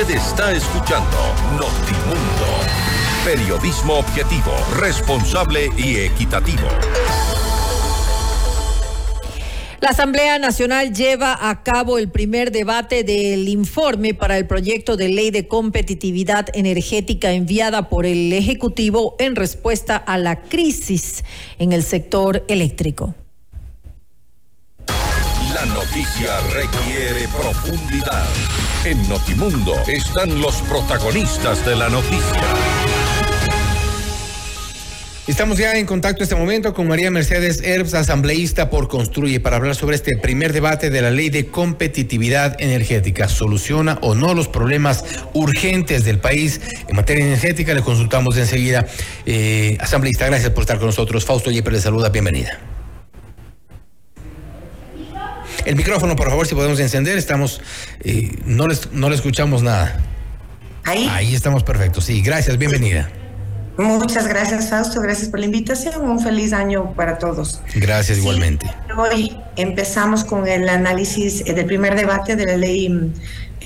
Usted está escuchando Notimundo. Periodismo objetivo, responsable y equitativo. La Asamblea Nacional lleva a cabo el primer debate del informe para el proyecto de ley de competitividad energética enviada por el Ejecutivo en respuesta a la crisis en el sector eléctrico. Noticia requiere profundidad. En Notimundo están los protagonistas de la noticia. Estamos ya en contacto este momento con María Mercedes Herbs, asambleísta por Construye, para hablar sobre este primer debate de la ley de competitividad energética. ¿Soluciona o no los problemas urgentes del país en materia energética? Le consultamos enseguida. Eh, asambleísta, gracias por estar con nosotros. Fausto Yepes le saluda, bienvenida. El micrófono, por favor, si podemos encender. Estamos, eh, no, les, no le escuchamos nada. Ahí. Ahí estamos perfectos. Sí, gracias, bienvenida. Muchas gracias, Fausto. Gracias por la invitación. Un feliz año para todos. Gracias igualmente. Hoy empezamos con el análisis del primer debate de la ley mm,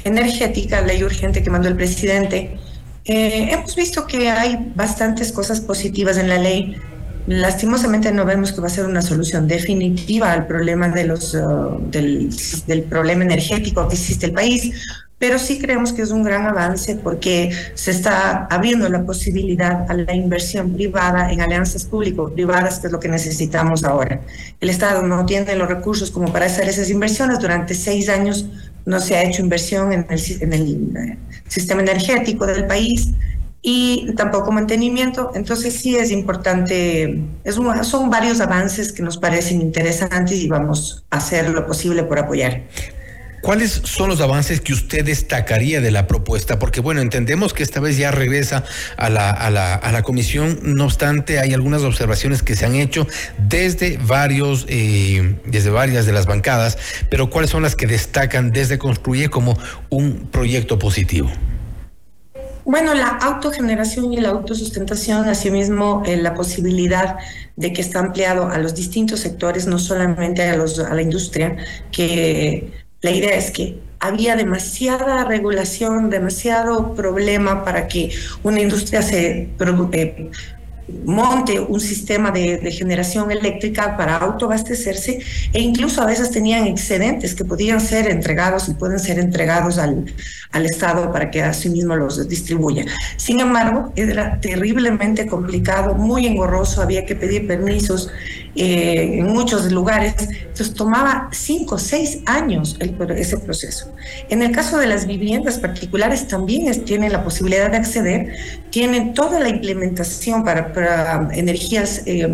energética, ley urgente que mandó el presidente. Eh, hemos visto que hay bastantes cosas positivas en la ley. Lastimosamente no vemos que va a ser una solución definitiva al problema de uh, del, del problema energético que existe el país, pero sí creemos que es un gran avance porque se está abriendo la posibilidad a la inversión privada en alianzas público-privadas, que es lo que necesitamos ahora. El Estado no tiene los recursos como para hacer esas inversiones. Durante seis años no se ha hecho inversión en el, en el eh, sistema energético del país y tampoco mantenimiento. Entonces sí es importante, es son varios avances que nos parecen interesantes y vamos a hacer lo posible por apoyar. ¿Cuáles son los avances que usted destacaría de la propuesta? Porque bueno, entendemos que esta vez ya regresa a la, a la, a la comisión, no obstante hay algunas observaciones que se han hecho desde varios, eh, desde varias de las bancadas, pero ¿cuáles son las que destacan desde Construye como un proyecto positivo? Bueno, la autogeneración y la autosustentación, asimismo eh, la posibilidad de que está ampliado a los distintos sectores, no solamente a, los, a la industria, que la idea es que había demasiada regulación, demasiado problema para que una industria se eh, monte un sistema de, generación eléctrica para autoabastecerse e incluso a veces tenían excedentes que podían ser entregados y pueden ser entregados al, al Estado para que así mismo los distribuya. Sin embargo, era terriblemente complicado, muy engorroso, había que pedir permisos eh, en muchos lugares, entonces tomaba cinco o seis años el, ese proceso. En el caso de las viviendas particulares también tienen la posibilidad de acceder, tienen toda la implementación para para energías eh,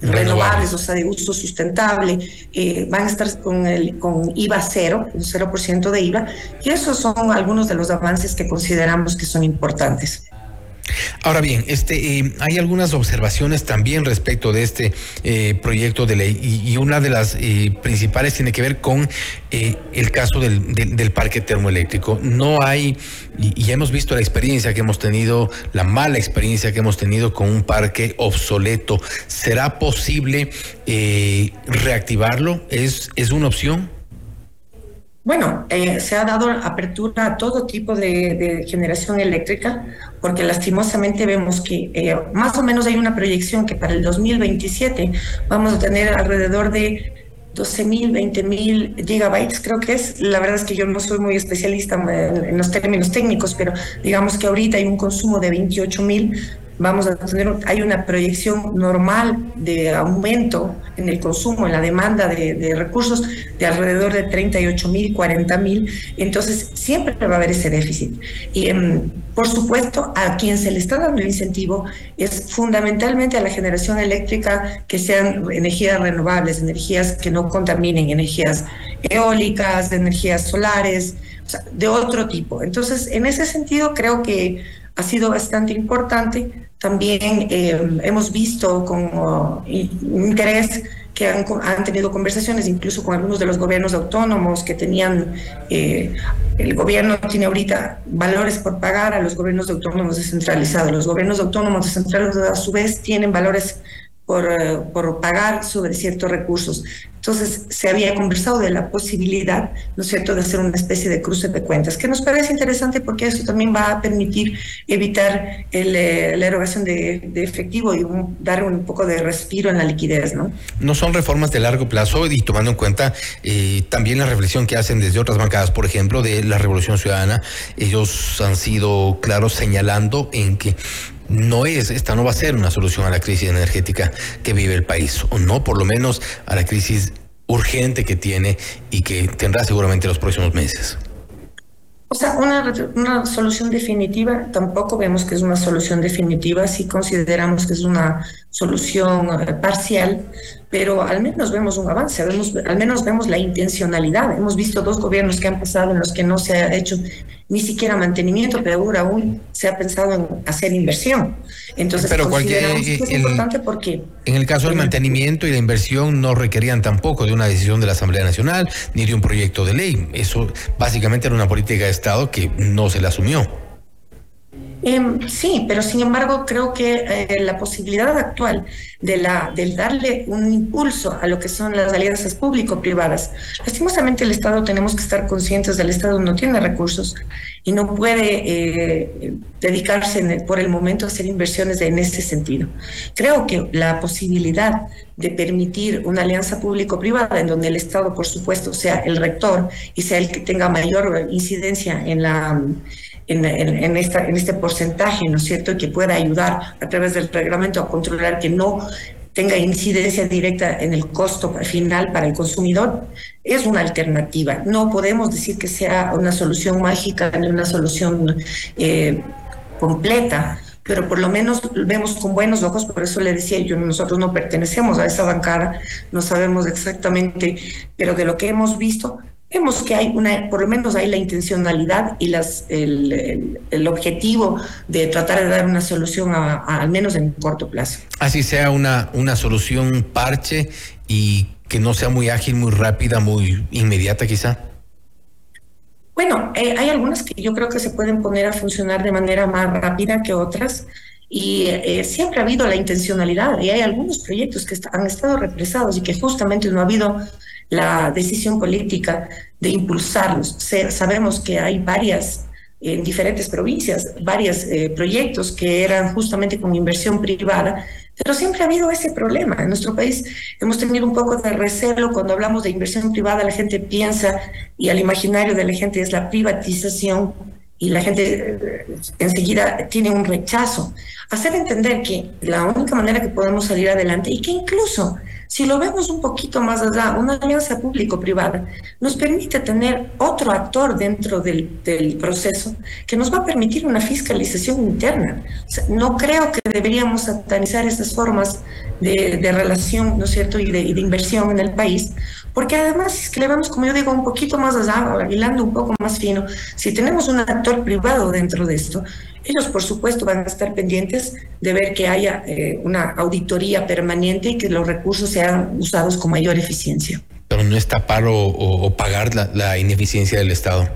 renovables, o sea, de uso sustentable, eh, van a estar con, el, con IVA cero, un 0% de IVA, y esos son algunos de los avances que consideramos que son importantes. Ahora bien, este, eh, hay algunas observaciones también respecto de este eh, proyecto de ley y, una de las eh, principales tiene que ver con el caso del, del, parque termoeléctrico. No hay, y, ya hemos visto la experiencia que hemos tenido, la mala experiencia que hemos tenido con un parque obsoleto. ¿Será posible reactivarlo? ¿Es, ¿Es una opción? Bueno, eh, se ha dado apertura a todo tipo de, generación eléctrica, porque lastimosamente vemos que eh, más o menos hay una proyección que para el 2027 vamos a tener alrededor de 12 mil, 20 mil gigabytes, creo que es. La verdad es que yo no soy muy especialista en, los términos técnicos, pero digamos que ahorita hay un consumo de 28 mil vamos a tener, hay una proyección normal de aumento en el consumo, en la demanda de, recursos de alrededor de 38 mil, 40 mil, entonces siempre va a haber ese déficit. Y em, por supuesto, a quien se le está dando el incentivo es fundamentalmente a la generación eléctrica que sean energías renovables, energías que no contaminen, energías eólicas, energías solares, de otro tipo. Entonces, en ese sentido, creo que ha sido bastante importante también eh, hemos visto con uh, interés que han, tenido conversaciones incluso con algunos de los gobiernos autónomos que tenían, eh, el gobierno tiene ahorita valores por pagar a los gobiernos autónomos descentralizados. Los gobiernos autónomos descentralizados a su vez tienen valores por, eh, por pagar sobre ciertos recursos. Entonces, se había conversado de la posibilidad, ¿no es cierto?, de hacer una especie de cruce de cuentas, que nos parece interesante porque eso también va a permitir evitar el, la erogación de, efectivo y dar un poco de respiro en la liquidez, ¿no? No son reformas de largo plazo y tomando en cuenta eh, también la reflexión que hacen desde otras bancadas, por ejemplo, de la Revolución Ciudadana, ellos han sido claros señalando en que no es, esta no va a ser una solución a la crisis energética que vive el país, o no por lo menos a la crisis urgente que tiene y que tendrá seguramente los próximos meses. O sea, una, una solución definitiva, tampoco vemos que es una solución definitiva, si consideramos que es una solución eh, parcial, pero al menos vemos un avance, vemos, al menos vemos la intencionalidad. Hemos visto dos gobiernos que han pasado en los que no se ha hecho ni siquiera mantenimiento, pero ahora aún se ha pensado en hacer inversión. Entonces, pero consideramos que es importante porque... En el caso del mantenimiento y la inversión no requerían tampoco de una decisión de la Asamblea Nacional ni de un proyecto de ley. Eso básicamente era una política de Estado que no se la asumió. Em, sí, pero sin embargo creo que eh, la posibilidad actual de la del darle un impulso a lo que son las alianzas público-privadas, lastimosamente el Estado tenemos que estar conscientes del Estado no tiene recursos y no puede eh, dedicarse por el momento a hacer inversiones en ese sentido. Creo que la posibilidad de permitir una alianza público-privada en donde el Estado, por supuesto, sea el rector y sea el que tenga mayor incidencia en la en, este porcentaje, ¿no es cierto?, que pueda ayudar a través del reglamento a controlar que no tenga incidencia directa en el costo final para el consumidor, es una alternativa. No podemos decir que sea una solución mágica ni una solución eh, completa, pero por lo menos vemos con buenos ojos, por eso le decía yo, nosotros no pertenecemos a esa bancada, no sabemos exactamente, pero de lo que hemos visto, Vemos que hay una, por lo menos hay la intencionalidad y las, el, el, objetivo de tratar de dar una solución al menos en corto plazo. Así sea una, una solución parche y que no sea muy ágil, muy rápida, muy inmediata quizá. Bueno, eh, hay algunas que yo creo que se pueden poner a funcionar de manera más rápida que otras y eh, siempre ha habido la intencionalidad y hay algunos proyectos que han estado represados y que justamente no ha habido la decisión política de impulsarlos. sabemos que hay varias en diferentes provincias, varios eh, proyectos que eran justamente con inversión privada, pero siempre ha habido ese problema. En nuestro país hemos tenido un poco de recelo cuando hablamos de inversión privada, la gente piensa y al imaginario de la gente es la privatización y la gente eh, enseguida tiene un rechazo. Hacer entender que la única manera que podemos salir adelante y que incluso si lo vemos un poquito más allá, una alianza público-privada nos permite tener otro actor dentro del, proceso que nos va a permitir una fiscalización interna. no creo que deberíamos satanizar esas formas de, relación, ¿no cierto?, y de, inversión en el país, porque además, si es que le vamos, como yo digo, un poquito más allá, hilando un poco más fino, si tenemos un actor privado dentro de esto, ellos, por supuesto, van a estar pendientes de ver que haya eh, una auditoría permanente y que los recursos sean usados con mayor eficiencia. Pero no es tapar o, pagar la, ineficiencia del Estado.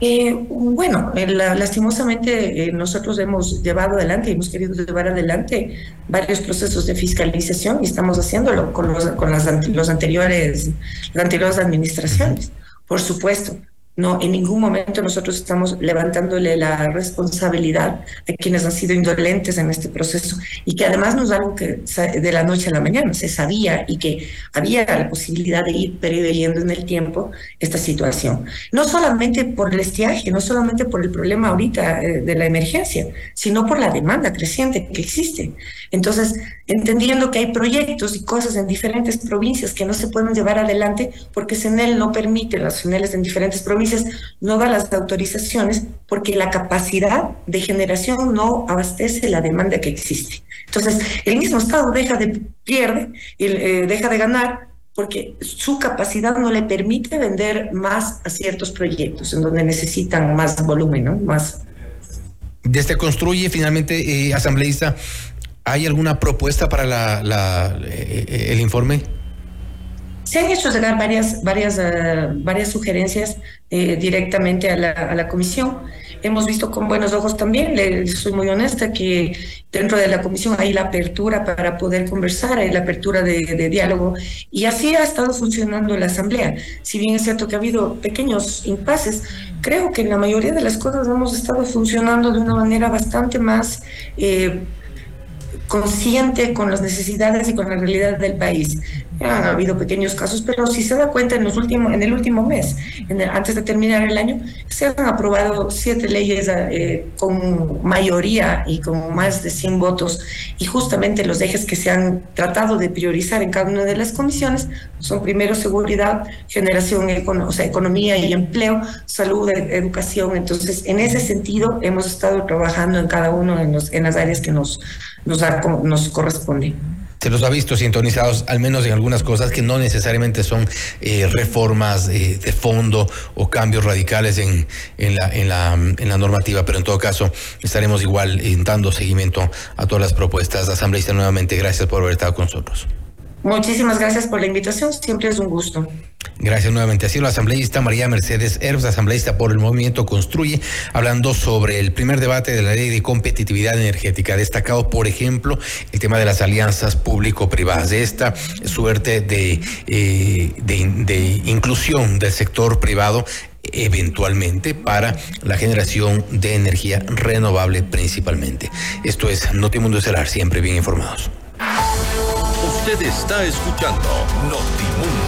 Eh, bueno, eh, lastimosamente nosotros hemos llevado adelante, hemos querido llevar adelante varios procesos de fiscalización y estamos haciéndolo con, los, con las, los anteriores, las anteriores administraciones, por supuesto. No, en ningún momento nosotros estamos levantándole la responsabilidad a quienes han sido indolentes en este proceso y que además no es algo que de la noche a la mañana se sabía y que había la posibilidad de ir preveyendo en el tiempo esta situación. No solamente por el estiaje, no solamente por el problema ahorita eh, de la emergencia, sino por la demanda creciente que existe. Entonces, entendiendo que hay proyectos y cosas en diferentes provincias que no se pueden llevar adelante porque CENEL no permite, las CENELes en diferentes provincias no da las autorizaciones porque la capacidad de generación no abastece la demanda que existe. Entonces, el mismo Estado deja de pierde, eh, deja de ganar porque su capacidad no le permite vender más a ciertos proyectos en donde necesitan más volumen, ¿no? Más. Desde construye finalmente, eh, asambleísta, ¿Hay alguna propuesta para la, eh, el informe? Se han hecho llegar varias, varias, eh, varias sugerencias directamente a la, a la, comisión. hemos visto con buenos ojos también, le, soy muy honesta, que dentro de la comisión hay la apertura para poder conversar, hay la apertura de, de diálogo, y así ha estado funcionando la Asamblea. Si bien es cierto que ha habido pequeños impases, creo que en la mayoría de las cosas hemos estado funcionando de una manera bastante más... Eh, consciente con las necesidades y con la realidad del país. Han habido pequeños casos, pero si se da cuenta en, los últimos, en el último mes, antes de terminar el año, se han aprobado siete leyes eh, con mayoría y con más de 100 votos y justamente los ejes que se han tratado de priorizar en cada una de las comisiones son primero seguridad, generación, o sea, economía y empleo, salud, e, educación. Entonces, en ese sentido, hemos estado trabajando en cada uno de los, en las áreas que nos, nos, nos corresponde se los ha visto sintonizados, al menos en algunas cosas que no necesariamente son eh, reformas eh, de fondo o cambios radicales en, en, la, en, la, en la normativa, pero en todo caso estaremos igual eh, dando seguimiento a todas las propuestas. Asambleísta, nuevamente, gracias por haber estado con nosotros. Muchísimas gracias por la invitación, siempre es un gusto. Gracias nuevamente. Así la asambleísta María Mercedes Herbs, asambleísta por el Movimiento Construye, hablando sobre el primer debate de la ley de competitividad energética. Destacado, por ejemplo, el tema de las alianzas público-privadas, de esta suerte de, eh, de, inclusión del sector privado eventualmente para la generación de energía renovable principalmente. Esto es Notimundo Estelar, siempre bien informados. Usted está escuchando Notimundo.